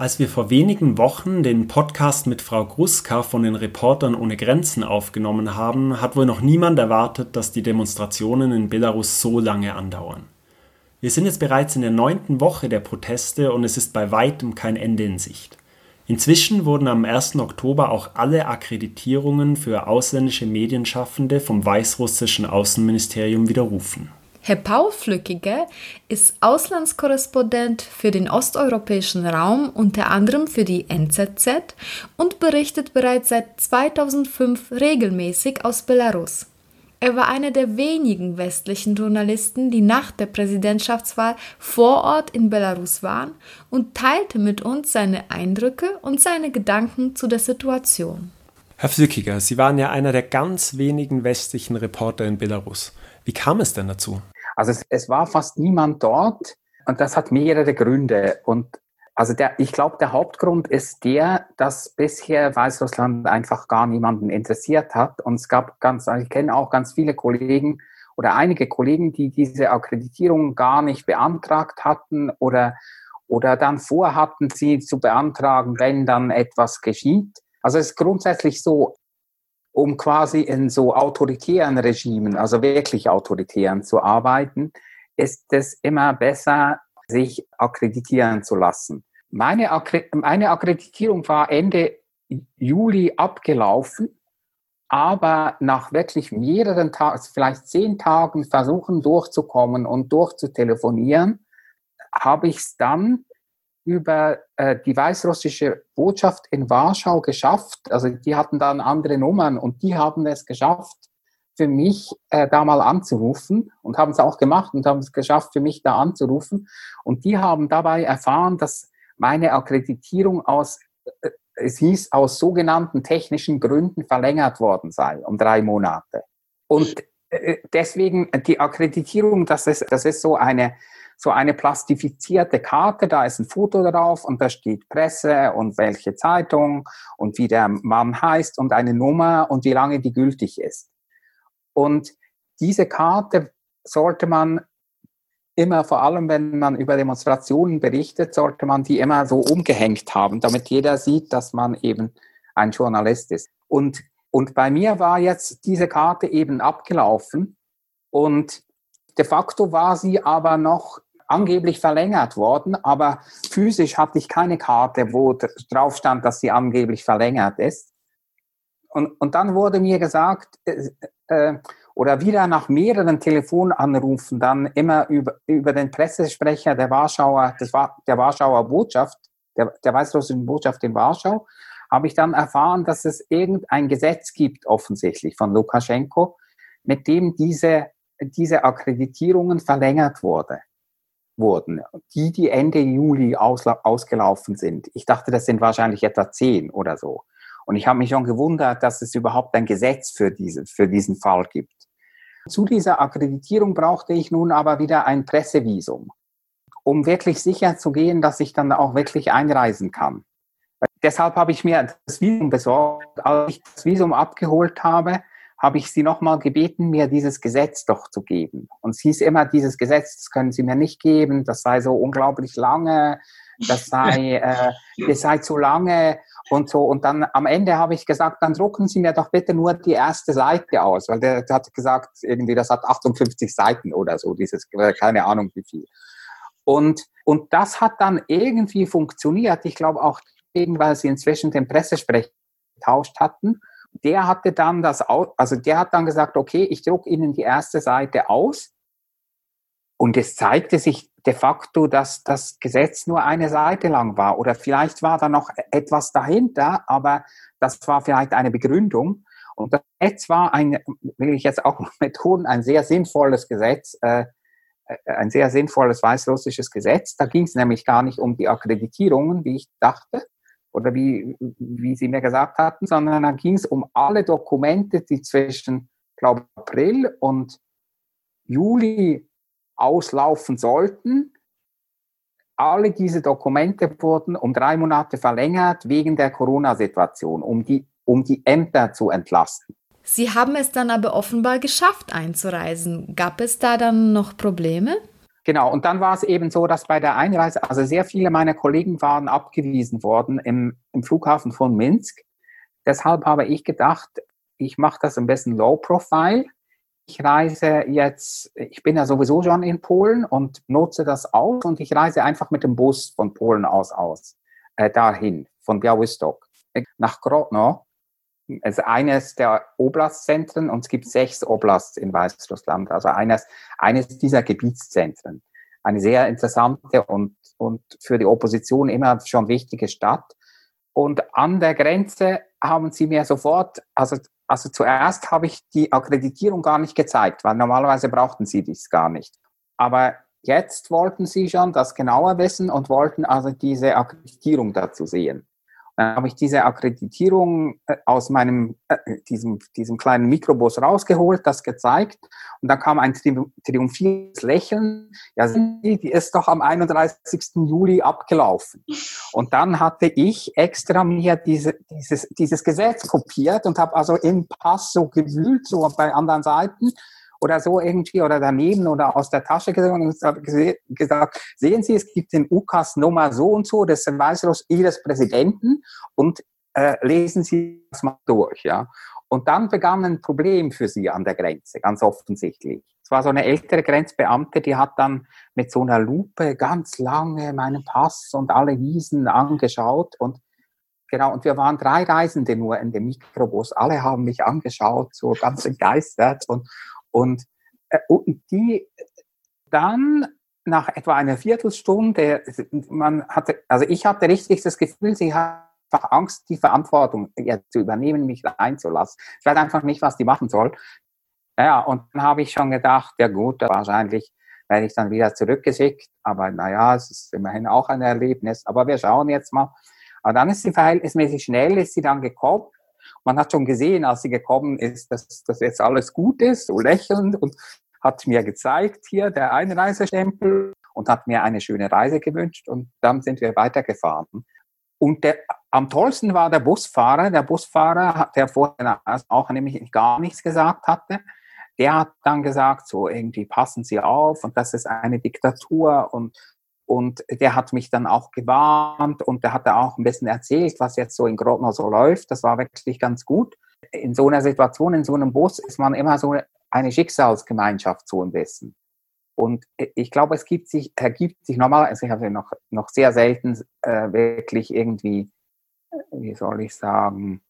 Als wir vor wenigen Wochen den Podcast mit Frau Gruska von den Reportern ohne Grenzen aufgenommen haben, hat wohl noch niemand erwartet, dass die Demonstrationen in Belarus so lange andauern. Wir sind jetzt bereits in der neunten Woche der Proteste und es ist bei weitem kein Ende in Sicht. Inzwischen wurden am 1. Oktober auch alle Akkreditierungen für ausländische Medienschaffende vom weißrussischen Außenministerium widerrufen. Herr Paul Flückiger ist Auslandskorrespondent für den osteuropäischen Raum, unter anderem für die NZZ und berichtet bereits seit 2005 regelmäßig aus Belarus. Er war einer der wenigen westlichen Journalisten, die nach der Präsidentschaftswahl vor Ort in Belarus waren und teilte mit uns seine Eindrücke und seine Gedanken zu der Situation. Herr Flückiger, Sie waren ja einer der ganz wenigen westlichen Reporter in Belarus. Wie kam es denn dazu? Also es, es war fast niemand dort und das hat mehrere Gründe. Und also der, ich glaube, der Hauptgrund ist der, dass bisher Weißrussland einfach gar niemanden interessiert hat. Und es gab ganz, ich kenne auch ganz viele Kollegen oder einige Kollegen, die diese Akkreditierung gar nicht beantragt hatten oder, oder dann vorhatten, sie zu beantragen, wenn dann etwas geschieht. Also es ist grundsätzlich so, um quasi in so autoritären Regimen, also wirklich autoritären zu arbeiten, ist es immer besser, sich akkreditieren zu lassen. Meine, Akkre meine Akkreditierung war Ende Juli abgelaufen, aber nach wirklich mehreren Tagen, vielleicht zehn Tagen versuchen durchzukommen und durchzutelefonieren, habe ich es dann über äh, die weißrussische Botschaft in Warschau geschafft. Also die hatten dann andere Nummern und die haben es geschafft, für mich äh, da mal anzurufen und haben es auch gemacht und haben es geschafft, für mich da anzurufen. Und die haben dabei erfahren, dass meine Akkreditierung aus, äh, es hieß, aus sogenannten technischen Gründen verlängert worden sei um drei Monate. Und äh, deswegen die Akkreditierung, das ist, das ist so eine so eine plastifizierte Karte, da ist ein Foto drauf und da steht Presse und welche Zeitung und wie der Mann heißt und eine Nummer und wie lange die gültig ist. Und diese Karte sollte man immer, vor allem wenn man über Demonstrationen berichtet, sollte man die immer so umgehängt haben, damit jeder sieht, dass man eben ein Journalist ist. Und, und bei mir war jetzt diese Karte eben abgelaufen und de facto war sie aber noch angeblich verlängert worden, aber physisch hatte ich keine Karte, wo drauf stand, dass sie angeblich verlängert ist. Und, und dann wurde mir gesagt, äh, äh, oder wieder nach mehreren Telefonanrufen, dann immer über, über den Pressesprecher der Warschauer, war der Warschauer Botschaft, der, der weißrussischen Botschaft in Warschau, habe ich dann erfahren, dass es irgendein Gesetz gibt, offensichtlich von Lukaschenko, mit dem diese, diese Akkreditierungen verlängert wurde wurden, die, die Ende Juli ausgelaufen sind. Ich dachte, das sind wahrscheinlich etwa zehn oder so. Und ich habe mich schon gewundert, dass es überhaupt ein Gesetz für, diese, für diesen Fall gibt. Zu dieser Akkreditierung brauchte ich nun aber wieder ein Pressevisum, um wirklich sicher zu gehen, dass ich dann auch wirklich einreisen kann. Deshalb habe ich mir das Visum besorgt. Als ich das Visum abgeholt habe, habe ich sie nochmal gebeten, mir dieses Gesetz doch zu geben. Und es hieß immer, dieses Gesetz, das können Sie mir nicht geben, das sei so unglaublich lange, das sei, äh, das sei zu lange und so. Und dann am Ende habe ich gesagt, dann drucken Sie mir doch bitte nur die erste Seite aus, weil der, der hat gesagt, irgendwie, das hat 58 Seiten oder so, dieses, äh, keine Ahnung wie viel. Und, und das hat dann irgendwie funktioniert. Ich glaube auch, weil sie inzwischen den Pressesprecher getauscht hatten der hatte dann das, also der hat dann gesagt, okay, ich druck Ihnen die erste Seite aus. Und es zeigte sich de facto, dass das Gesetz nur eine Seite lang war. Oder vielleicht war da noch etwas dahinter, aber das war vielleicht eine Begründung. Und das Gesetz war ein, will ich jetzt auch betonen, ein sehr sinnvolles Gesetz, äh, äh, ein sehr sinnvolles weißrussisches Gesetz. Da ging es nämlich gar nicht um die Akkreditierungen, wie ich dachte, oder wie, wie Sie mir gesagt hatten, sondern da ging es um alle Dokumente, die zwischen, glaube April und Juli auslaufen sollten. Alle diese Dokumente wurden um drei Monate verlängert wegen der Corona-Situation, um die, um die Ämter zu entlasten. Sie haben es dann aber offenbar geschafft einzureisen. Gab es da dann noch Probleme? Genau, und dann war es eben so, dass bei der Einreise, also sehr viele meiner Kollegen waren abgewiesen worden im, im Flughafen von Minsk. Deshalb habe ich gedacht, ich mache das ein bisschen low profile. Ich reise jetzt, ich bin ja sowieso schon in Polen und nutze das aus und ich reise einfach mit dem Bus von Polen aus aus, äh, dahin, von Białystok nach Grodno es ist eines der Oblastzentren und es gibt sechs Oblasts in Weißrussland, also eines, eines dieser Gebietszentren. Eine sehr interessante und, und für die Opposition immer schon wichtige Stadt. Und an der Grenze haben sie mir sofort, also, also zuerst habe ich die Akkreditierung gar nicht gezeigt, weil normalerweise brauchten sie dies gar nicht. Aber jetzt wollten sie schon das genauer wissen und wollten also diese Akkreditierung dazu sehen. Dann habe ich diese Akkreditierung äh, aus meinem, äh, diesem, diesem kleinen Mikrobus rausgeholt, das gezeigt. Und dann kam ein triumphierendes Lächeln. Ja, die ist doch am 31. Juli abgelaufen. Und dann hatte ich extra mir diese, dieses, dieses Gesetz kopiert und habe also im Pass so gewühlt, so bei anderen Seiten oder so irgendwie oder daneben oder aus der Tasche gezogen und gesagt, sehen Sie, es gibt den UKAS Nummer so und so des Weißeros Ihres Präsidenten und äh, lesen Sie das mal durch, ja. Und dann begann ein Problem für sie an der Grenze, ganz offensichtlich. Es war so eine ältere Grenzbeamte, die hat dann mit so einer Lupe ganz lange meinen Pass und alle Wiesen angeschaut und Genau, und wir waren drei Reisende nur in dem Mikrobus. Alle haben mich angeschaut, so ganz begeistert. Und, und, äh, und die dann nach etwa einer Viertelstunde, man hatte, also ich hatte richtig das Gefühl, sie hat einfach Angst, die Verantwortung ja, zu übernehmen, mich einzulassen. Ich weiß einfach nicht, was die machen soll. Ja, und dann habe ich schon gedacht, ja gut, wahrscheinlich werde ich dann wieder zurückgeschickt. Aber naja, es ist immerhin auch ein Erlebnis. Aber wir schauen jetzt mal. Aber dann ist sie verhältnismäßig schnell, ist sie dann gekommen man hat schon gesehen, als sie gekommen ist, dass das jetzt alles gut ist, so lächelnd und hat mir gezeigt, hier der Einreisestempel und hat mir eine schöne Reise gewünscht und dann sind wir weitergefahren. Und der, am tollsten war der Busfahrer, der Busfahrer, der vorher auch nämlich gar nichts gesagt hatte, der hat dann gesagt, so irgendwie passen Sie auf und das ist eine Diktatur und und der hat mich dann auch gewarnt und der hat da auch ein bisschen erzählt, was jetzt so in Grodno so läuft. Das war wirklich ganz gut. In so einer Situation, in so einem Bus ist man immer so eine Schicksalsgemeinschaft so ein bisschen. Und ich glaube, es gibt sich, ergibt sich normal, also ich habe noch, noch sehr selten äh, wirklich irgendwie, wie soll ich sagen,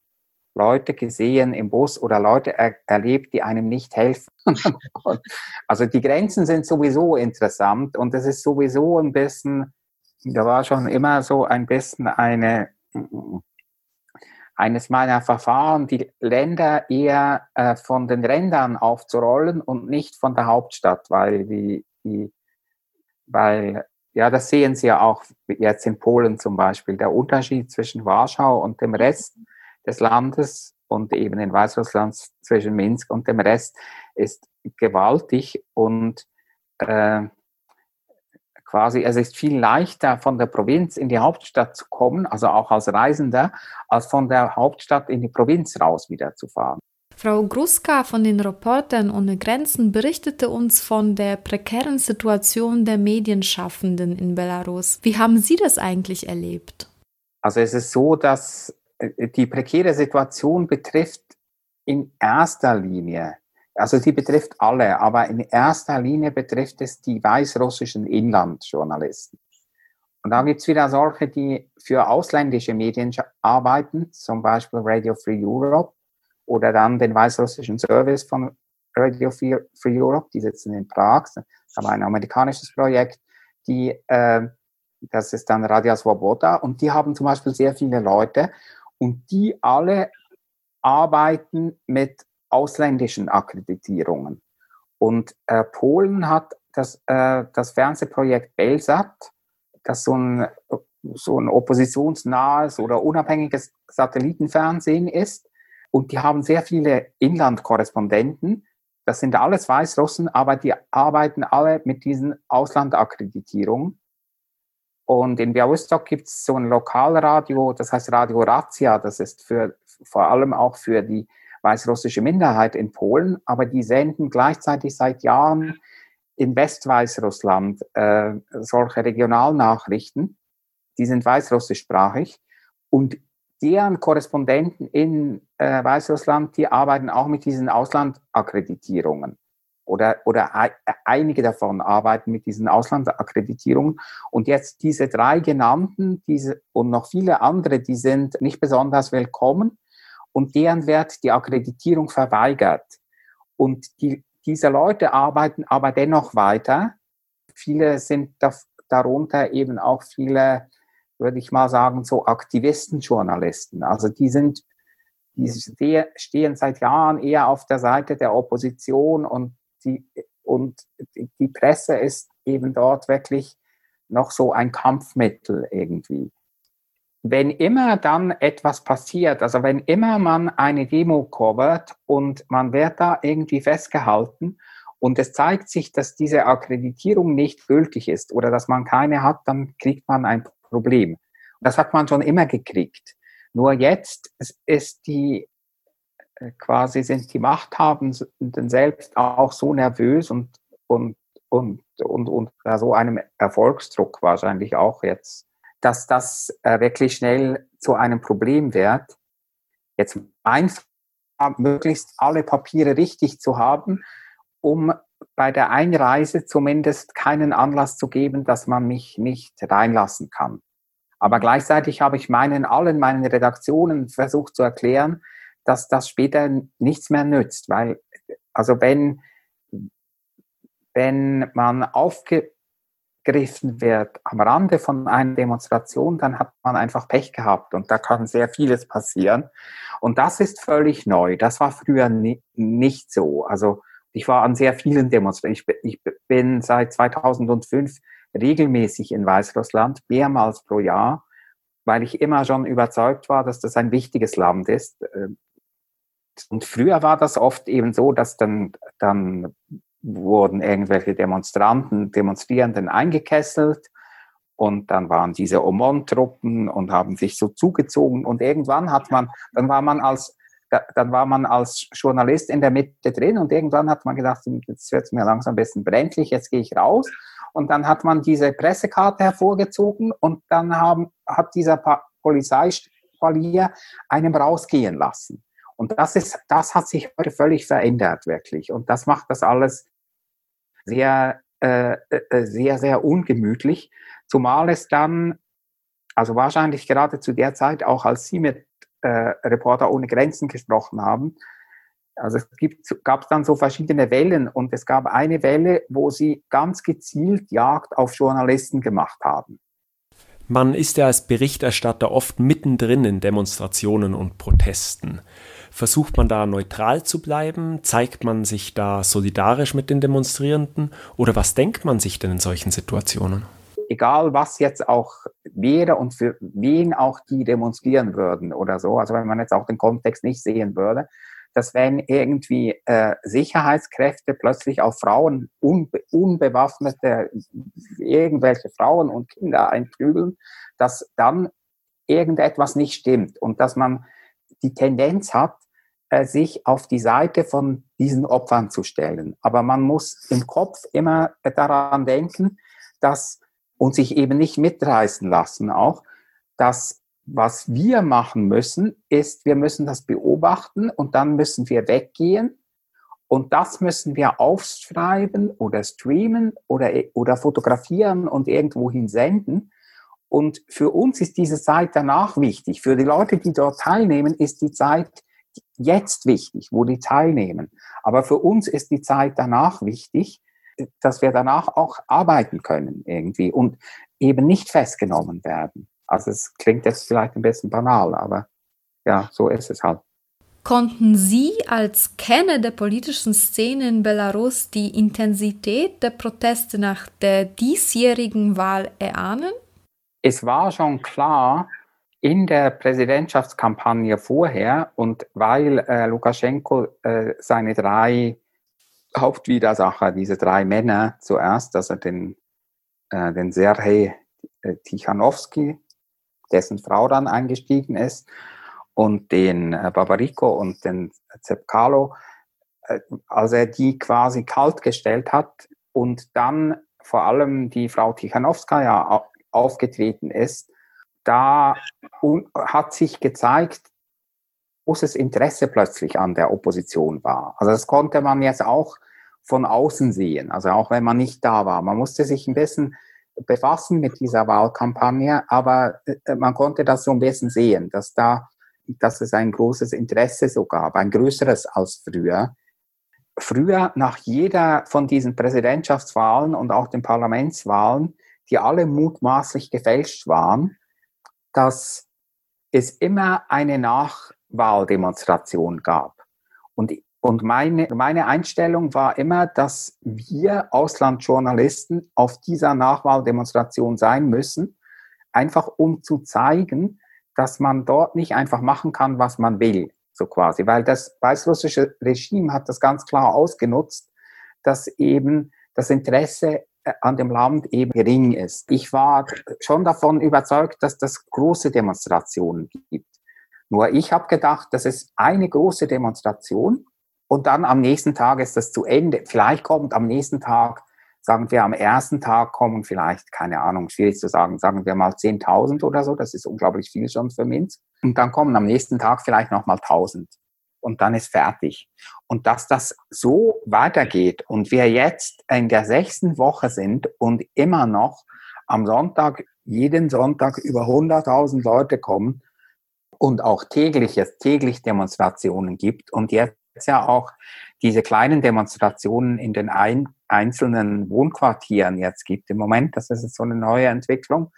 Leute gesehen im Bus oder Leute er erlebt, die einem nicht helfen. also die Grenzen sind sowieso interessant und es ist sowieso ein bisschen, da war schon immer so ein bisschen eine, eines meiner Verfahren, die Länder eher äh, von den Rändern aufzurollen und nicht von der Hauptstadt, weil die, die weil ja, das sehen Sie ja auch jetzt in Polen zum Beispiel. Der Unterschied zwischen Warschau und dem Rest des Landes und eben in Weißrussland zwischen Minsk und dem Rest ist gewaltig und äh, quasi, es ist viel leichter von der Provinz in die Hauptstadt zu kommen, also auch als Reisender, als von der Hauptstadt in die Provinz raus wieder zu fahren. Frau Gruska von den Reportern ohne Grenzen berichtete uns von der prekären Situation der Medienschaffenden in Belarus. Wie haben Sie das eigentlich erlebt? Also es ist so, dass die prekäre Situation betrifft in erster Linie, also sie betrifft alle, aber in erster Linie betrifft es die weißrussischen Inlandjournalisten. Und da es wieder solche, die für ausländische Medien arbeiten, zum Beispiel Radio Free Europe oder dann den weißrussischen Service von Radio Free Europe, die sitzen in Prag, aber ein amerikanisches Projekt, die, äh, das ist dann Radio Svoboda und die haben zum Beispiel sehr viele Leute und die alle arbeiten mit ausländischen Akkreditierungen. Und äh, Polen hat das, äh, das Fernsehprojekt Belsat, das so ein, so ein oppositionsnahes oder unabhängiges Satellitenfernsehen ist. Und die haben sehr viele Inlandkorrespondenten. Das sind alles Weißrussen, aber die arbeiten alle mit diesen Auslandakkreditierungen. Und in Białystok gibt es so ein Lokalradio, das heißt Radio Razzia, das ist für, vor allem auch für die weißrussische Minderheit in Polen, aber die senden gleichzeitig seit Jahren in Westweißrussland äh, solche Regionalnachrichten, die sind weißrussischsprachig. Und deren Korrespondenten in äh, Weißrussland, die arbeiten auch mit diesen Auslandakkreditierungen oder, oder einige davon arbeiten mit diesen Auslandsakkreditierungen. Und jetzt diese drei genannten diese, und noch viele andere, die sind nicht besonders willkommen und deren wird die Akkreditierung verweigert. Und die, diese Leute arbeiten aber dennoch weiter. Viele sind da, darunter eben auch viele, würde ich mal sagen, so Aktivistenjournalisten. Also die sind, die stehen seit Jahren eher auf der Seite der Opposition und die, und die Presse ist eben dort wirklich noch so ein Kampfmittel irgendwie. Wenn immer dann etwas passiert, also wenn immer man eine Demo covert und man wird da irgendwie festgehalten und es zeigt sich, dass diese Akkreditierung nicht gültig ist oder dass man keine hat, dann kriegt man ein Problem. Das hat man schon immer gekriegt. Nur jetzt ist die quasi sind die Machthabenden selbst auch so nervös und, und, und, und, und so einem Erfolgsdruck wahrscheinlich auch jetzt, dass das äh, wirklich schnell zu einem Problem wird. Jetzt einfach möglichst alle Papiere richtig zu haben, um bei der Einreise zumindest keinen Anlass zu geben, dass man mich nicht reinlassen kann. Aber gleichzeitig habe ich meinen, allen meinen Redaktionen versucht zu erklären, dass das später nichts mehr nützt, weil, also wenn, wenn man aufgegriffen wird am Rande von einer Demonstration, dann hat man einfach Pech gehabt und da kann sehr vieles passieren. Und das ist völlig neu. Das war früher nie, nicht so. Also ich war an sehr vielen Demonstrationen. Ich, ich bin seit 2005 regelmäßig in Weißrussland, mehrmals pro Jahr, weil ich immer schon überzeugt war, dass das ein wichtiges Land ist. Und früher war das oft eben so, dass dann, dann wurden irgendwelche Demonstranten, Demonstrierenden eingekesselt und dann waren diese Omon-Truppen und haben sich so zugezogen und irgendwann hat man, dann war man als dann war man als Journalist in der Mitte drin und irgendwann hat man gedacht, jetzt wird es mir langsam ein bisschen brenzlig, jetzt gehe ich raus. Und dann hat man diese Pressekarte hervorgezogen und dann haben, hat dieser Polizeispalier einem rausgehen lassen. Und das ist, das hat sich heute völlig verändert, wirklich. Und das macht das alles sehr, äh, äh, sehr, sehr ungemütlich. Zumal es dann, also wahrscheinlich gerade zu der Zeit, auch als Sie mit äh, Reporter ohne Grenzen gesprochen haben, also es gibt, gab dann so verschiedene Wellen und es gab eine Welle, wo sie ganz gezielt Jagd auf Journalisten gemacht haben. Man ist ja als Berichterstatter oft mittendrin in Demonstrationen und Protesten. Versucht man da neutral zu bleiben? Zeigt man sich da solidarisch mit den Demonstrierenden? Oder was denkt man sich denn in solchen Situationen? Egal, was jetzt auch wäre und für wen auch die demonstrieren würden oder so, also wenn man jetzt auch den Kontext nicht sehen würde, dass wenn irgendwie äh, Sicherheitskräfte plötzlich auf Frauen, unbe unbewaffnete, irgendwelche Frauen und Kinder einprügeln, dass dann irgendetwas nicht stimmt und dass man die Tendenz hat, äh, sich auf die Seite von diesen Opfern zu stellen. Aber man muss im Kopf immer daran denken, dass und sich eben nicht mitreißen lassen auch, dass was wir machen müssen, ist, wir müssen das beobachten und dann müssen wir weggehen und das müssen wir aufschreiben oder streamen oder, oder fotografieren und irgendwohin senden. Und für uns ist diese Zeit danach wichtig. Für die Leute, die dort teilnehmen, ist die Zeit jetzt wichtig, wo die teilnehmen. Aber für uns ist die Zeit danach wichtig, dass wir danach auch arbeiten können irgendwie und eben nicht festgenommen werden. Also es klingt jetzt vielleicht ein bisschen banal, aber ja, so ist es halt. Konnten Sie als Kenner der politischen Szene in Belarus die Intensität der Proteste nach der diesjährigen Wahl erahnen? Es war schon klar in der Präsidentschaftskampagne vorher und weil äh, Lukaschenko äh, seine drei Hauptwidersacher, diese drei Männer zuerst, also den, äh, den Sergei äh, Tichanowski, dessen Frau dann eingestiegen ist, und den äh, Babariko und den Zepkalo, äh, als er die quasi kalt gestellt hat, und dann vor allem die Frau Tichanowskaja aufgetreten ist, da hat sich gezeigt, großes Interesse plötzlich an der Opposition war. Also das konnte man jetzt auch von außen sehen, also auch wenn man nicht da war. Man musste sich ein bisschen befassen mit dieser Wahlkampagne, aber äh, man konnte das so ein bisschen sehen, dass da, dass es ein großes Interesse so gab, ein größeres als früher. Früher nach jeder von diesen Präsidentschaftswahlen und auch den Parlamentswahlen, die alle mutmaßlich gefälscht waren, dass es immer eine Nachwahldemonstration gab. Und, und meine, meine Einstellung war immer, dass wir Auslandsjournalisten auf dieser Nachwahldemonstration sein müssen, einfach um zu zeigen, dass man dort nicht einfach machen kann, was man will, so quasi. Weil das weißrussische Regime hat das ganz klar ausgenutzt, dass eben das Interesse an dem Land eben gering ist. Ich war schon davon überzeugt, dass das große Demonstrationen gibt. Nur ich habe gedacht, das ist eine große Demonstration und dann am nächsten Tag ist das zu Ende. Vielleicht kommt am nächsten Tag, sagen wir am ersten Tag kommen vielleicht, keine Ahnung, schwierig zu sagen, sagen wir mal 10.000 oder so, das ist unglaublich viel schon für Minsk. Und dann kommen am nächsten Tag vielleicht nochmal 1.000 und dann ist fertig. Und dass das so weitergeht und wir jetzt in der sechsten Woche sind und immer noch am Sonntag, jeden Sonntag über 100.000 Leute kommen und auch täglich, täglich Demonstrationen gibt und jetzt ja auch diese kleinen Demonstrationen in den ein, einzelnen Wohnquartieren jetzt gibt im Moment, das ist so eine neue Entwicklung.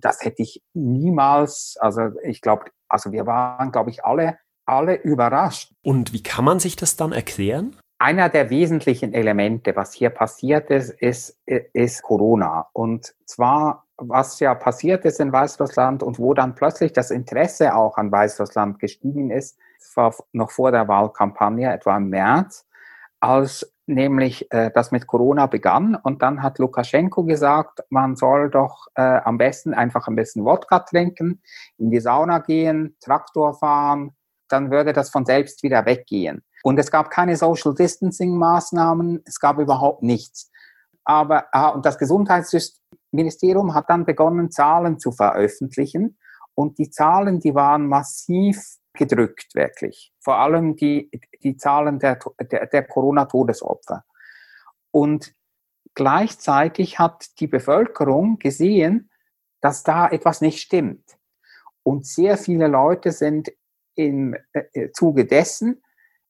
Das hätte ich niemals, also ich glaube, also wir waren, glaube ich, alle alle überrascht. Und wie kann man sich das dann erklären? Einer der wesentlichen Elemente, was hier passiert ist, ist, ist Corona. Und zwar, was ja passiert ist in Weißrussland und wo dann plötzlich das Interesse auch an Weißrussland gestiegen ist, war noch vor der Wahlkampagne, etwa im März, als nämlich äh, das mit Corona begann. Und dann hat Lukaschenko gesagt, man soll doch äh, am besten einfach ein bisschen Wodka trinken, in die Sauna gehen, Traktor fahren, dann würde das von selbst wieder weggehen. Und es gab keine Social Distancing Maßnahmen, es gab überhaupt nichts. Aber ah, und das Gesundheitsministerium hat dann begonnen, Zahlen zu veröffentlichen. Und die Zahlen, die waren massiv gedrückt, wirklich. Vor allem die, die Zahlen der, der, der Corona-Todesopfer. Und gleichzeitig hat die Bevölkerung gesehen, dass da etwas nicht stimmt. Und sehr viele Leute sind im äh, äh, Zuge dessen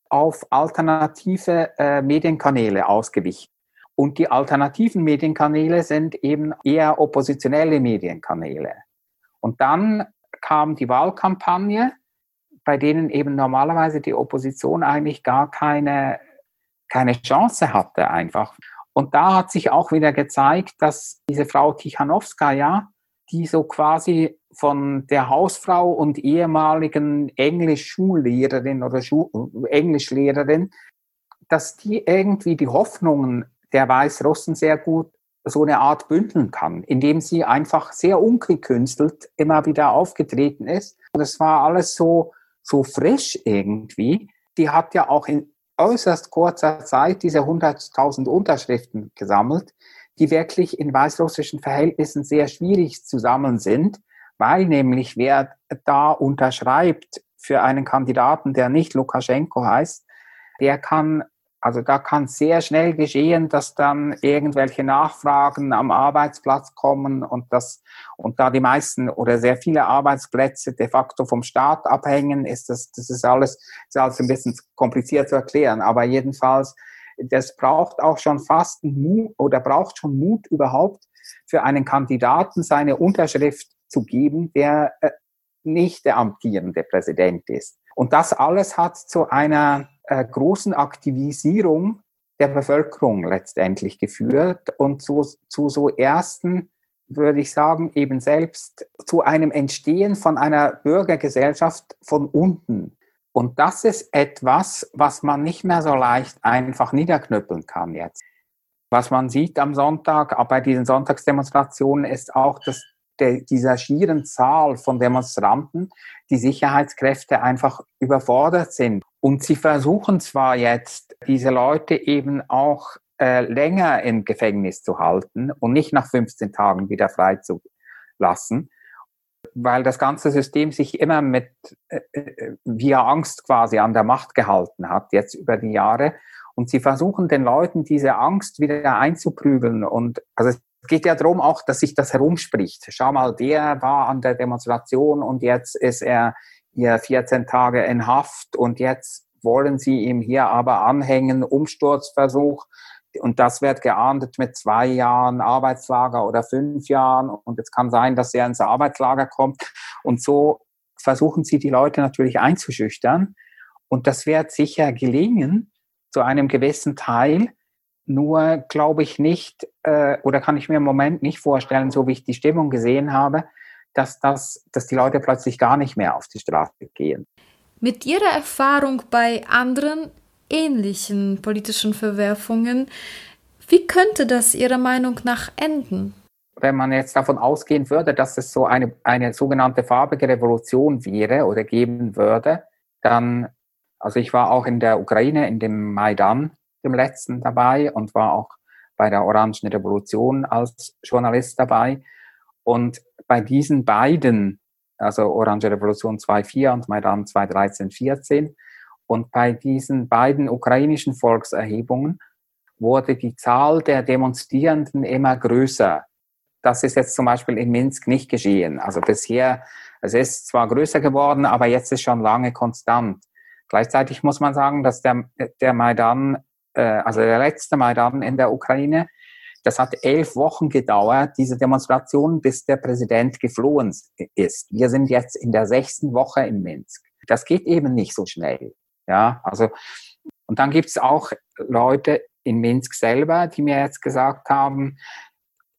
auf alternative äh, Medienkanäle ausgewichen. Und die alternativen Medienkanäle sind eben eher oppositionelle Medienkanäle. Und dann kam die Wahlkampagne, bei denen eben normalerweise die Opposition eigentlich gar keine, keine Chance hatte einfach. Und da hat sich auch wieder gezeigt, dass diese Frau Tichanowskaja, die so quasi von der Hausfrau und ehemaligen Englisch-Schullehrerin oder Schu Englischlehrerin, dass die irgendwie die Hoffnungen der Weißrussen sehr gut so eine Art bündeln kann, indem sie einfach sehr ungekünstelt immer wieder aufgetreten ist. Und es war alles so, so frisch irgendwie. Die hat ja auch in äußerst kurzer Zeit diese 100.000 Unterschriften gesammelt, die wirklich in weißrussischen Verhältnissen sehr schwierig zu sammeln sind weil nämlich wer da unterschreibt für einen Kandidaten, der nicht Lukaschenko heißt, der kann, also da kann sehr schnell geschehen, dass dann irgendwelche Nachfragen am Arbeitsplatz kommen und das, und da die meisten oder sehr viele Arbeitsplätze de facto vom Staat abhängen, ist das, das ist alles, ist alles ein bisschen kompliziert zu erklären, aber jedenfalls, das braucht auch schon fast Mut oder braucht schon Mut überhaupt für einen Kandidaten seine Unterschrift zu geben, der äh, nicht der amtierende Präsident ist. Und das alles hat zu einer äh, großen Aktivisierung der Bevölkerung letztendlich geführt und zu, zu so ersten, würde ich sagen, eben selbst zu einem Entstehen von einer Bürgergesellschaft von unten. Und das ist etwas, was man nicht mehr so leicht einfach niederknüppeln kann jetzt. Was man sieht am Sonntag, auch bei diesen Sonntagsdemonstrationen, ist auch, dass der, dieser schieren Zahl von Demonstranten die Sicherheitskräfte einfach überfordert sind. Und sie versuchen zwar jetzt, diese Leute eben auch äh, länger im Gefängnis zu halten und nicht nach 15 Tagen wieder freizulassen, weil das ganze System sich immer mit äh, äh, via Angst quasi an der Macht gehalten hat, jetzt über die Jahre. Und sie versuchen den Leuten diese Angst wieder einzuprügeln. Und also geht ja darum auch, dass sich das herumspricht. Schau mal, der war an der Demonstration und jetzt ist er hier 14 Tage in Haft und jetzt wollen sie ihm hier aber anhängen, Umsturzversuch. Und das wird geahndet mit zwei Jahren Arbeitslager oder fünf Jahren. Und es kann sein, dass er ins Arbeitslager kommt. Und so versuchen sie die Leute natürlich einzuschüchtern. Und das wird sicher gelingen zu einem gewissen Teil. Nur glaube ich nicht, äh, oder kann ich mir im Moment nicht vorstellen, so wie ich die Stimmung gesehen habe, dass, das, dass die Leute plötzlich gar nicht mehr auf die Straße gehen. Mit Ihrer Erfahrung bei anderen ähnlichen politischen Verwerfungen, wie könnte das Ihrer Meinung nach enden? Wenn man jetzt davon ausgehen würde, dass es so eine, eine sogenannte farbige Revolution wäre oder geben würde, dann, also ich war auch in der Ukraine, in dem Maidan, dem letzten dabei und war auch bei der Orangen Revolution als Journalist dabei. Und bei diesen beiden, also Orange Revolution 2.4 und Maidan 2.13, 14, und bei diesen beiden ukrainischen Volkserhebungen wurde die Zahl der Demonstrierenden immer größer. Das ist jetzt zum Beispiel in Minsk nicht geschehen. Also bisher, es ist zwar größer geworden, aber jetzt ist schon lange konstant. Gleichzeitig muss man sagen, dass der, der Maidan, äh, also der letzte Maidan in der Ukraine, das hat elf Wochen gedauert, diese Demonstration, bis der Präsident geflohen ist. Wir sind jetzt in der sechsten Woche in Minsk. Das geht eben nicht so schnell. Ja, also, und dann gibt es auch Leute in Minsk selber, die mir jetzt gesagt haben,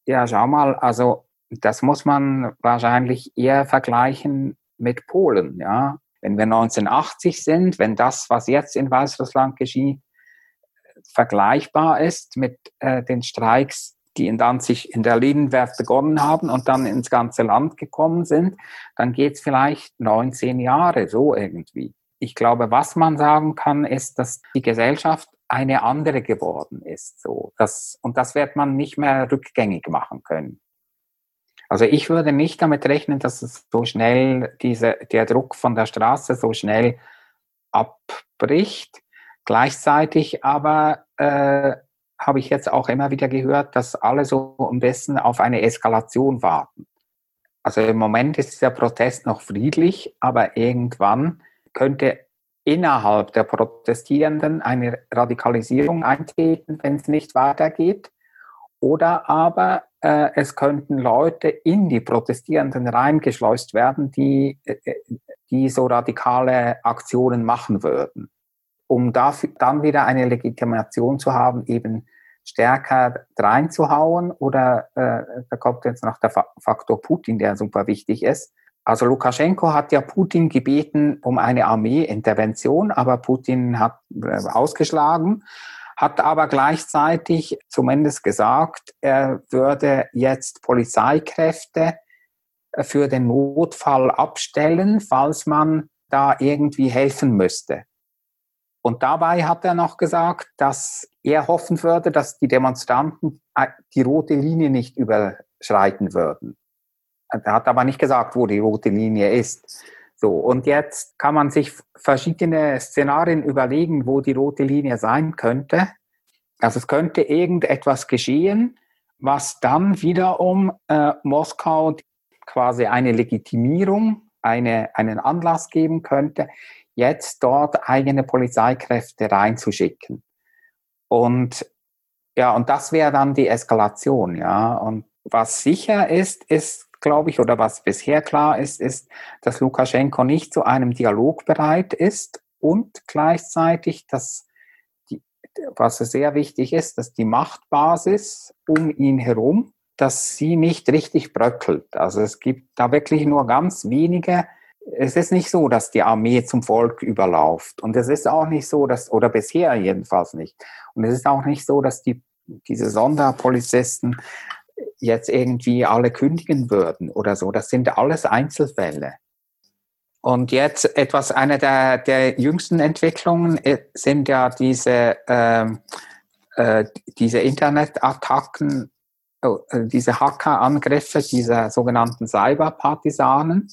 ja, schau mal, also das muss man wahrscheinlich eher vergleichen mit Polen, ja. Wenn wir 1980 sind, wenn das, was jetzt in Weißrussland geschieht, vergleichbar ist mit äh, den Streiks, die in Danzig in der Lindenwerft begonnen haben und dann ins ganze Land gekommen sind, dann geht es vielleicht 19 Jahre so irgendwie. Ich glaube, was man sagen kann, ist, dass die Gesellschaft eine andere geworden ist. So, das, und das wird man nicht mehr rückgängig machen können. Also ich würde nicht damit rechnen, dass es so schnell diese, der Druck von der Straße so schnell abbricht. Gleichzeitig aber äh, habe ich jetzt auch immer wieder gehört, dass alle so um dessen auf eine Eskalation warten. Also im Moment ist der Protest noch friedlich, aber irgendwann könnte innerhalb der Protestierenden eine Radikalisierung eintreten, wenn es nicht weitergeht. Oder aber äh, es könnten Leute in die Protestierenden reingeschleust werden, die, äh, die so radikale Aktionen machen würden um dafür, dann wieder eine Legitimation zu haben, eben stärker reinzuhauen oder äh, da kommt jetzt noch der Faktor Putin, der super wichtig ist. Also Lukaschenko hat ja Putin gebeten um eine Armeeintervention, aber Putin hat äh, ausgeschlagen, hat aber gleichzeitig zumindest gesagt, er würde jetzt Polizeikräfte äh, für den Notfall abstellen, falls man da irgendwie helfen müsste. Und dabei hat er noch gesagt, dass er hoffen würde, dass die Demonstranten äh, die rote Linie nicht überschreiten würden. Er hat aber nicht gesagt, wo die rote Linie ist. So, und jetzt kann man sich verschiedene Szenarien überlegen, wo die rote Linie sein könnte. Also es könnte irgendetwas geschehen, was dann wiederum äh, Moskau quasi eine Legitimierung, eine, einen Anlass geben könnte, jetzt dort eigene Polizeikräfte reinzuschicken. Und ja, und das wäre dann die Eskalation, ja. Und was sicher ist, ist, glaube ich, oder was bisher klar ist, ist, dass Lukaschenko nicht zu einem Dialog bereit ist und gleichzeitig, dass die, was sehr wichtig ist, dass die Machtbasis um ihn herum, dass sie nicht richtig bröckelt. Also es gibt da wirklich nur ganz wenige es ist nicht so, dass die Armee zum Volk überlauft. Und es ist auch nicht so, dass, oder bisher jedenfalls nicht. Und es ist auch nicht so, dass die, diese Sonderpolizisten jetzt irgendwie alle kündigen würden oder so. Das sind alles Einzelfälle. Und jetzt etwas, eine der, der jüngsten Entwicklungen äh, sind ja diese ähm, äh, diese Internetattacken, oh, äh, diese Hackerangriffe dieser sogenannten Cyberpartisanen.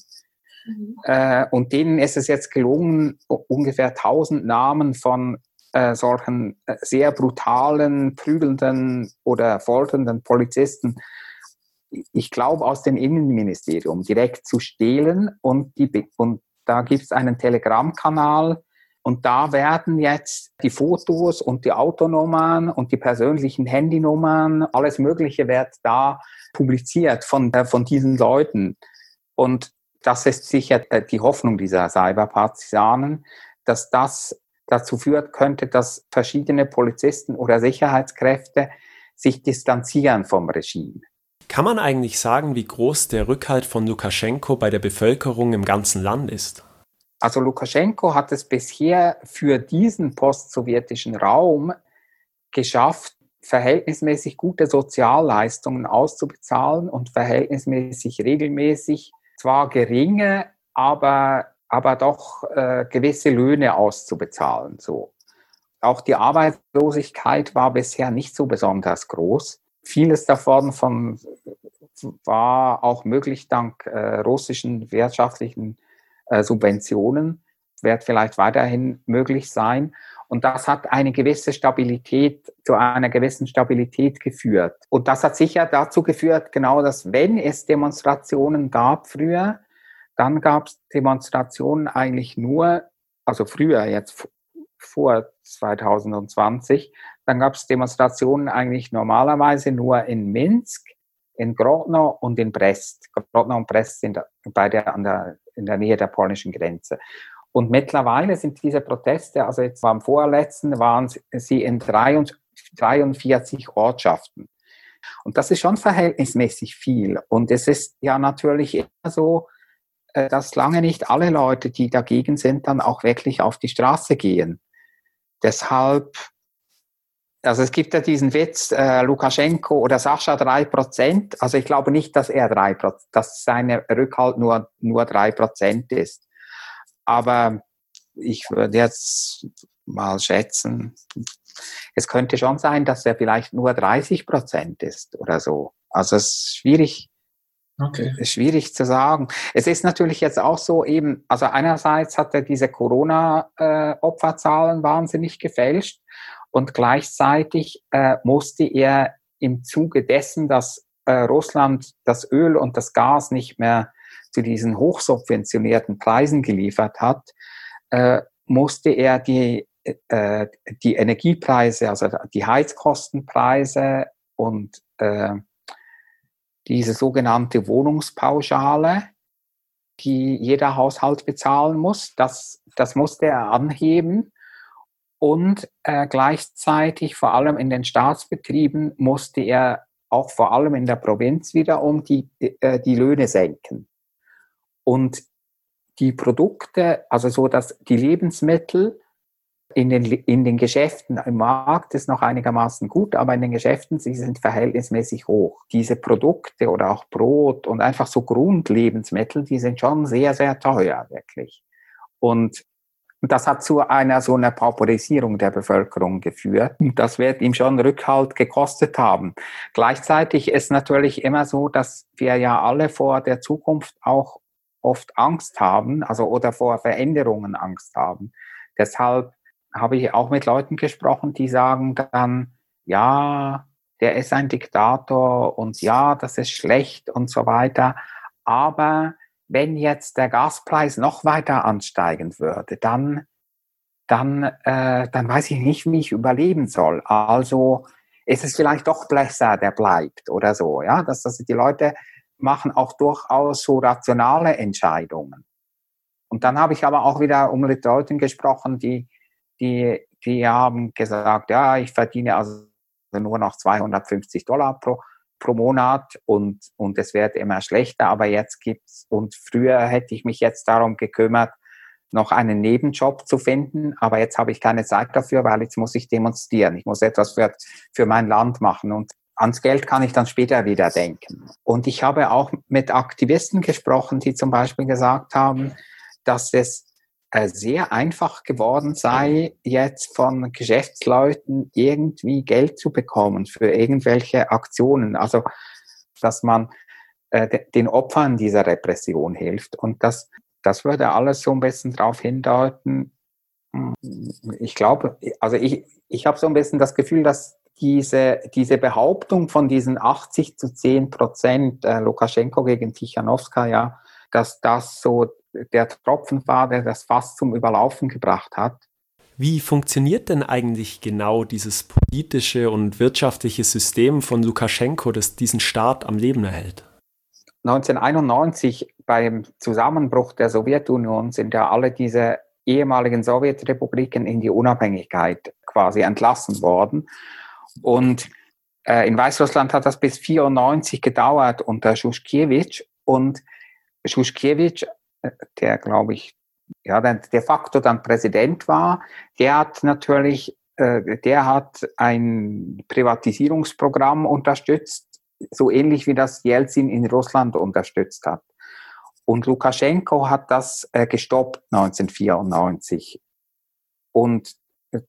Mhm. Äh, und denen ist es jetzt gelungen, ungefähr 1000 Namen von äh, solchen äh, sehr brutalen, prügelnden oder folternden Polizisten, ich glaube, aus dem Innenministerium direkt zu stehlen. Und, die, und da gibt es einen Telegram-Kanal. Und da werden jetzt die Fotos und die Autonummern und die persönlichen Handynummern, alles Mögliche wird da publiziert von, äh, von diesen Leuten. Und das ist sicher äh, die Hoffnung dieser Cyberpartisanen, dass das dazu führt könnte, dass verschiedene Polizisten oder Sicherheitskräfte sich distanzieren vom Regime. Kann man eigentlich sagen, wie groß der Rückhalt von Lukaschenko bei der Bevölkerung im ganzen Land ist? Also Lukaschenko hat es bisher für diesen postsowjetischen Raum geschafft, verhältnismäßig gute Sozialleistungen auszubezahlen und verhältnismäßig regelmäßig zwar geringe, aber aber doch äh, gewisse Löhne auszubezahlen. So. Auch die Arbeitslosigkeit war bisher nicht so besonders groß. Vieles davon von, war auch möglich dank äh, russischen wirtschaftlichen äh, Subventionen, wird vielleicht weiterhin möglich sein. Und das hat eine gewisse Stabilität, zu einer gewissen Stabilität geführt. Und das hat sicher dazu geführt, genau, dass wenn es Demonstrationen gab früher, dann gab es Demonstrationen eigentlich nur, also früher jetzt vor 2020, dann gab es Demonstrationen eigentlich normalerweise nur in Minsk, in Grodno und in Brest. Grodno und Brest sind beide an der, in der Nähe der polnischen Grenze. Und mittlerweile sind diese Proteste, also jetzt am vorletzten waren sie in 43 Ortschaften. Und das ist schon verhältnismäßig viel. Und es ist ja natürlich immer so, äh, dass lange nicht alle Leute, die dagegen sind, dann auch wirklich auf die Straße gehen. Deshalb, also es gibt ja diesen Witz, äh, Lukaschenko oder Sascha drei Prozent. Also ich glaube nicht, dass er drei Prozent, dass seine Rückhalt nur, nur drei Prozent ist. Aber ich würde jetzt mal schätzen, es könnte schon sein, dass er vielleicht nur 30 Prozent ist oder so. Also es ist schwierig, Okay. Schwierig zu sagen. Es ist natürlich jetzt auch so eben, also einerseits hat er diese Corona-Opferzahlen äh, wahnsinnig gefälscht und gleichzeitig äh, musste er im Zuge dessen, dass äh, Russland das Öl und das Gas nicht mehr zu diesen hochsubventionierten Preisen geliefert hat, äh, musste er die, äh, die Energiepreise, also die Heizkostenpreise und äh, diese sogenannte Wohnungspauschale, die jeder Haushalt bezahlen muss. Das, das musste er anheben. Und äh, gleichzeitig, vor allem in den Staatsbetrieben, musste er auch vor allem in der Provinz wiederum die, äh, die Löhne senken. Und die Produkte, also so dass die Lebensmittel in den, in den Geschäften, im Markt ist noch einigermaßen gut, aber in den Geschäften, sie sind verhältnismäßig hoch. Diese Produkte oder auch Brot und einfach so Grundlebensmittel, die sind schon sehr, sehr teuer, wirklich. Und das hat zu einer so einer Pauperisierung der Bevölkerung geführt. Das wird ihm schon Rückhalt gekostet haben. Gleichzeitig ist natürlich immer so, dass wir ja alle vor der Zukunft auch oft Angst haben, also oder vor Veränderungen Angst haben. Deshalb habe ich auch mit Leuten gesprochen, die sagen dann, ja, der ist ein Diktator und ja, das ist schlecht und so weiter. Aber wenn jetzt der Gaspreis noch weiter ansteigen würde, dann, dann, äh, dann weiß ich nicht, wie ich überleben soll. Also ist es vielleicht doch besser, der bleibt oder so. Ja, dass das die Leute machen auch durchaus so rationale Entscheidungen. Und dann habe ich aber auch wieder um mit Leuten gesprochen, die die, die haben gesagt, ja, ich verdiene also nur noch 250 Dollar pro, pro Monat und, und es wird immer schlechter, aber jetzt gibt's, und früher hätte ich mich jetzt darum gekümmert, noch einen Nebenjob zu finden, aber jetzt habe ich keine Zeit dafür, weil jetzt muss ich demonstrieren. Ich muss etwas für, für mein Land machen und ans Geld kann ich dann später wieder denken. Und ich habe auch mit Aktivisten gesprochen, die zum Beispiel gesagt haben, dass es äh, sehr einfach geworden sei, jetzt von Geschäftsleuten irgendwie Geld zu bekommen für irgendwelche Aktionen. Also, dass man äh, den Opfern dieser Repression hilft. Und das, das würde alles so ein bisschen darauf hindeuten. Hm, ich glaube, also ich, ich habe so ein bisschen das Gefühl, dass diese, diese Behauptung von diesen 80 zu 10 Prozent äh, Lukaschenko gegen Tichanowskaja, dass das so der Tropfen war, der das Fass zum Überlaufen gebracht hat. Wie funktioniert denn eigentlich genau dieses politische und wirtschaftliche System von Lukaschenko, das diesen Staat am Leben erhält? 1991 beim Zusammenbruch der Sowjetunion sind ja alle diese ehemaligen Sowjetrepubliken in die Unabhängigkeit quasi entlassen worden. Und äh, in Weißrussland hat das bis 1994 gedauert unter Schuschkiewicz. Und Schuschkiewicz der, glaube ich, ja, der de facto dann Präsident war, der hat natürlich, äh, der hat ein Privatisierungsprogramm unterstützt, so ähnlich wie das Jelzin in Russland unterstützt hat. Und Lukaschenko hat das äh, gestoppt 1994. Und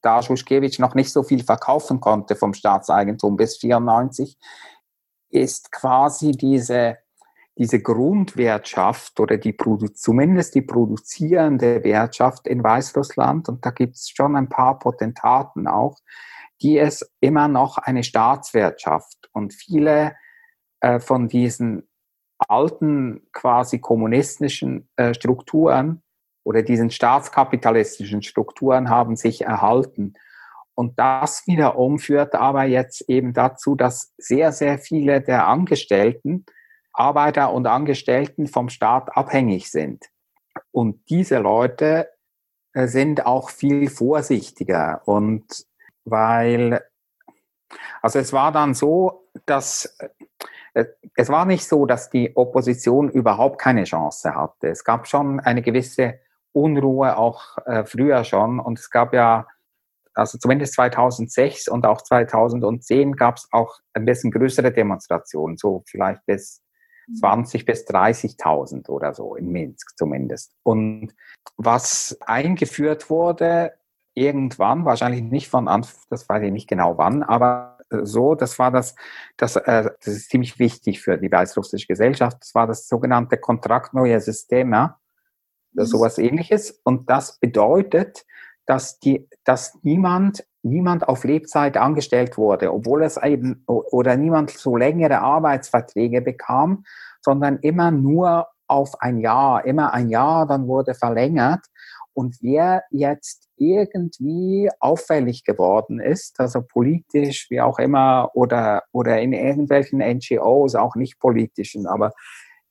da Schuschkewitsch noch nicht so viel verkaufen konnte vom Staatseigentum bis 94, ist quasi diese diese Grundwirtschaft oder die zumindest die produzierende Wirtschaft in Weißrussland, und da gibt es schon ein paar Potentaten auch, die es immer noch eine Staatswirtschaft und viele äh, von diesen alten quasi kommunistischen äh, Strukturen oder diesen staatskapitalistischen Strukturen haben sich erhalten. Und das wiederum führt aber jetzt eben dazu, dass sehr, sehr viele der Angestellten Arbeiter und Angestellten vom Staat abhängig sind. Und diese Leute äh, sind auch viel vorsichtiger und weil, also es war dann so, dass äh, es war nicht so, dass die Opposition überhaupt keine Chance hatte. Es gab schon eine gewisse Unruhe auch äh, früher schon. Und es gab ja also zumindest 2006 und auch 2010 gab es auch ein bisschen größere Demonstrationen, so vielleicht bis 20 bis 30.000 oder so in Minsk zumindest. Und was eingeführt wurde, irgendwann, wahrscheinlich nicht von Anfang, das weiß ich nicht genau wann, aber so, das war das, das, äh, das ist ziemlich wichtig für die weißrussische Gesellschaft, das war das sogenannte Kontrakt Neue Systeme, mhm. sowas ähnliches. Und das bedeutet, dass die, dass niemand niemand auf Lebzeit angestellt wurde, obwohl es eben oder niemand so längere Arbeitsverträge bekam, sondern immer nur auf ein Jahr, immer ein Jahr, dann wurde verlängert. Und wer jetzt irgendwie auffällig geworden ist, also politisch, wie auch immer, oder, oder in irgendwelchen NGOs, auch nicht politischen, aber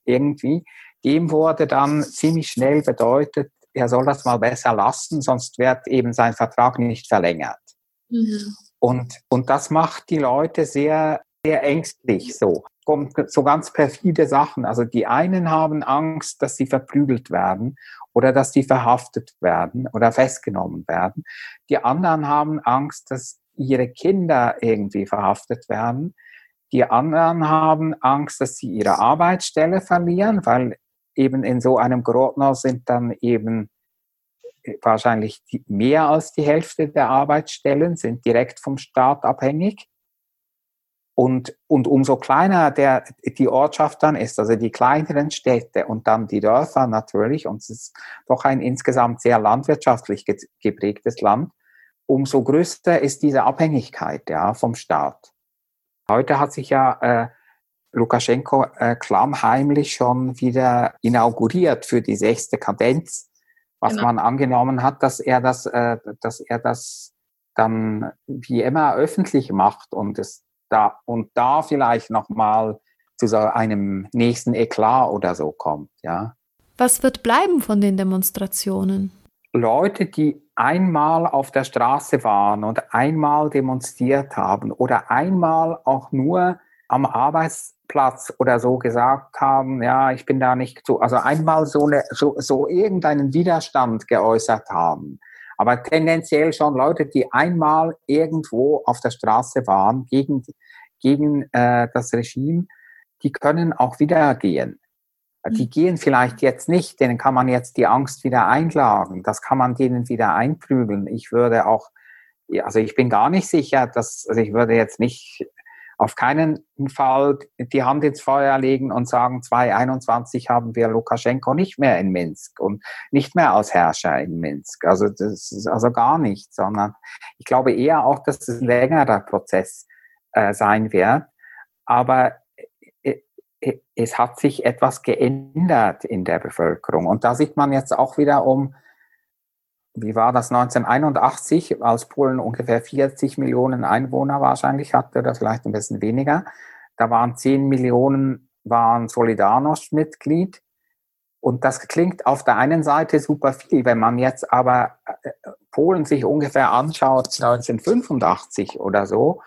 irgendwie, dem wurde dann ziemlich schnell bedeutet, er soll das mal besser lassen, sonst wird eben sein Vertrag nicht verlängert. Mhm. Und, und das macht die Leute sehr, sehr ängstlich so. Kommt so ganz perfide Sachen. Also die einen haben Angst, dass sie verprügelt werden oder dass sie verhaftet werden oder festgenommen werden. Die anderen haben Angst, dass ihre Kinder irgendwie verhaftet werden. Die anderen haben Angst, dass sie ihre Arbeitsstelle verlieren, weil eben in so einem Grotno sind dann eben wahrscheinlich mehr als die Hälfte der Arbeitsstellen sind direkt vom Staat abhängig. Und, und umso kleiner der, die Ortschaft dann ist, also die kleineren Städte und dann die Dörfer natürlich, und es ist doch ein insgesamt sehr landwirtschaftlich geprägtes Land, umso größer ist diese Abhängigkeit ja, vom Staat. Heute hat sich ja äh, Lukaschenko äh, klammheimlich schon wieder inauguriert für die sechste Kadenz was genau. man angenommen hat, dass er das, äh, dass er das dann wie immer öffentlich macht und es da und da vielleicht noch mal zu so einem nächsten Eklat oder so kommt, ja. Was wird bleiben von den Demonstrationen? Leute, die einmal auf der Straße waren und einmal demonstriert haben oder einmal auch nur am Arbeitsplatz oder so gesagt haben, ja, ich bin da nicht so, also einmal so, eine, so, so irgendeinen Widerstand geäußert haben. Aber tendenziell schon Leute, die einmal irgendwo auf der Straße waren gegen, gegen äh, das Regime, die können auch wieder gehen. Die gehen vielleicht jetzt nicht, denen kann man jetzt die Angst wieder einklagen. Das kann man denen wieder einprügeln. Ich würde auch, also ich bin gar nicht sicher, dass, also ich würde jetzt nicht auf keinen Fall die Hand ins Feuer legen und sagen, 2021 haben wir Lukaschenko nicht mehr in Minsk und nicht mehr als Herrscher in Minsk. Also das ist also gar nicht, sondern ich glaube eher auch, dass es ein längerer Prozess äh, sein wird. Aber äh, äh, es hat sich etwas geändert in der Bevölkerung. Und da sieht man jetzt auch wieder um wie war das 1981, als Polen ungefähr 40 Millionen Einwohner wahrscheinlich hatte oder vielleicht ein bisschen weniger. Da waren 10 Millionen waren Solidarność-Mitglied. Und das klingt auf der einen Seite super viel. Wenn man jetzt aber äh, Polen sich ungefähr anschaut, 1985 oder so,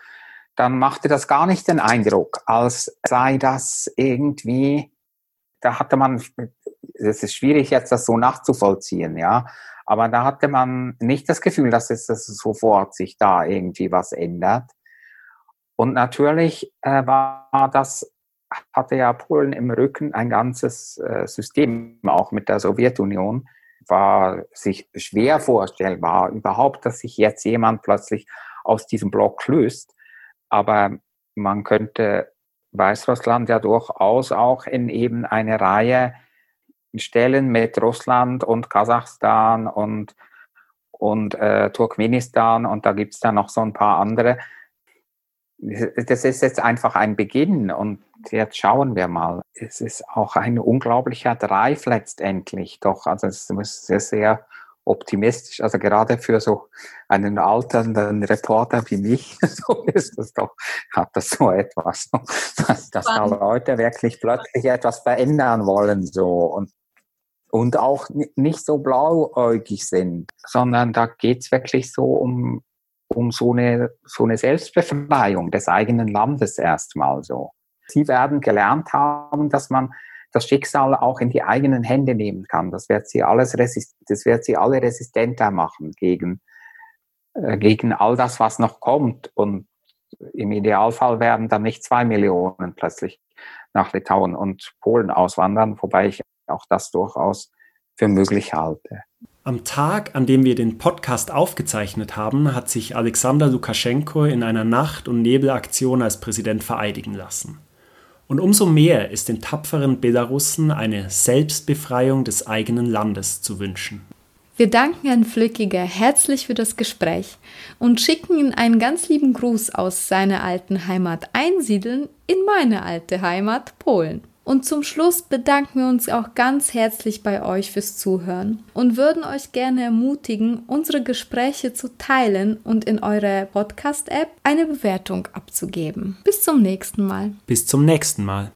dann machte das gar nicht den Eindruck, als sei das irgendwie, da hatte man, es ist schwierig jetzt das so nachzuvollziehen, ja, aber da hatte man nicht das Gefühl, dass es dass sofort sich da irgendwie was ändert. Und natürlich äh, war das, hatte ja Polen im Rücken ein ganzes äh, System, auch mit der Sowjetunion, war sich schwer vorstellbar überhaupt, dass sich jetzt jemand plötzlich aus diesem Block löst. Aber man könnte Weißrussland ja durchaus auch in eben eine Reihe Stellen mit Russland und Kasachstan und, und äh, Turkmenistan und da gibt es dann noch so ein paar andere. Das ist jetzt einfach ein Beginn und jetzt schauen wir mal. Es ist auch ein unglaublicher Drive letztendlich doch. Also es ist sehr, sehr optimistisch. Also gerade für so einen alternden Reporter wie mich, so ist das doch, hat das so etwas, dass, dass da Leute wirklich plötzlich etwas verändern wollen, so. Und und auch nicht so blauäugig sind, sondern da geht's wirklich so um, um so, eine, so eine Selbstbefreiung des eigenen Landes erstmal so. Sie werden gelernt haben, dass man das Schicksal auch in die eigenen Hände nehmen kann. Das wird sie alles das wird sie alle resistenter machen gegen, äh, gegen all das, was noch kommt. Und im Idealfall werden dann nicht zwei Millionen plötzlich nach Litauen und Polen auswandern, wobei ich auch das durchaus für möglich halte. Am Tag, an dem wir den Podcast aufgezeichnet haben, hat sich Alexander Lukaschenko in einer Nacht- und Nebelaktion als Präsident vereidigen lassen. Und umso mehr ist den tapferen Belarussen eine Selbstbefreiung des eigenen Landes zu wünschen. Wir danken Herrn Flückiger herzlich für das Gespräch und schicken ihm einen ganz lieben Gruß aus seiner alten Heimat Einsiedeln in meine alte Heimat Polen. Und zum Schluss bedanken wir uns auch ganz herzlich bei euch fürs Zuhören und würden euch gerne ermutigen, unsere Gespräche zu teilen und in eurer Podcast-App eine Bewertung abzugeben. Bis zum nächsten Mal. Bis zum nächsten Mal.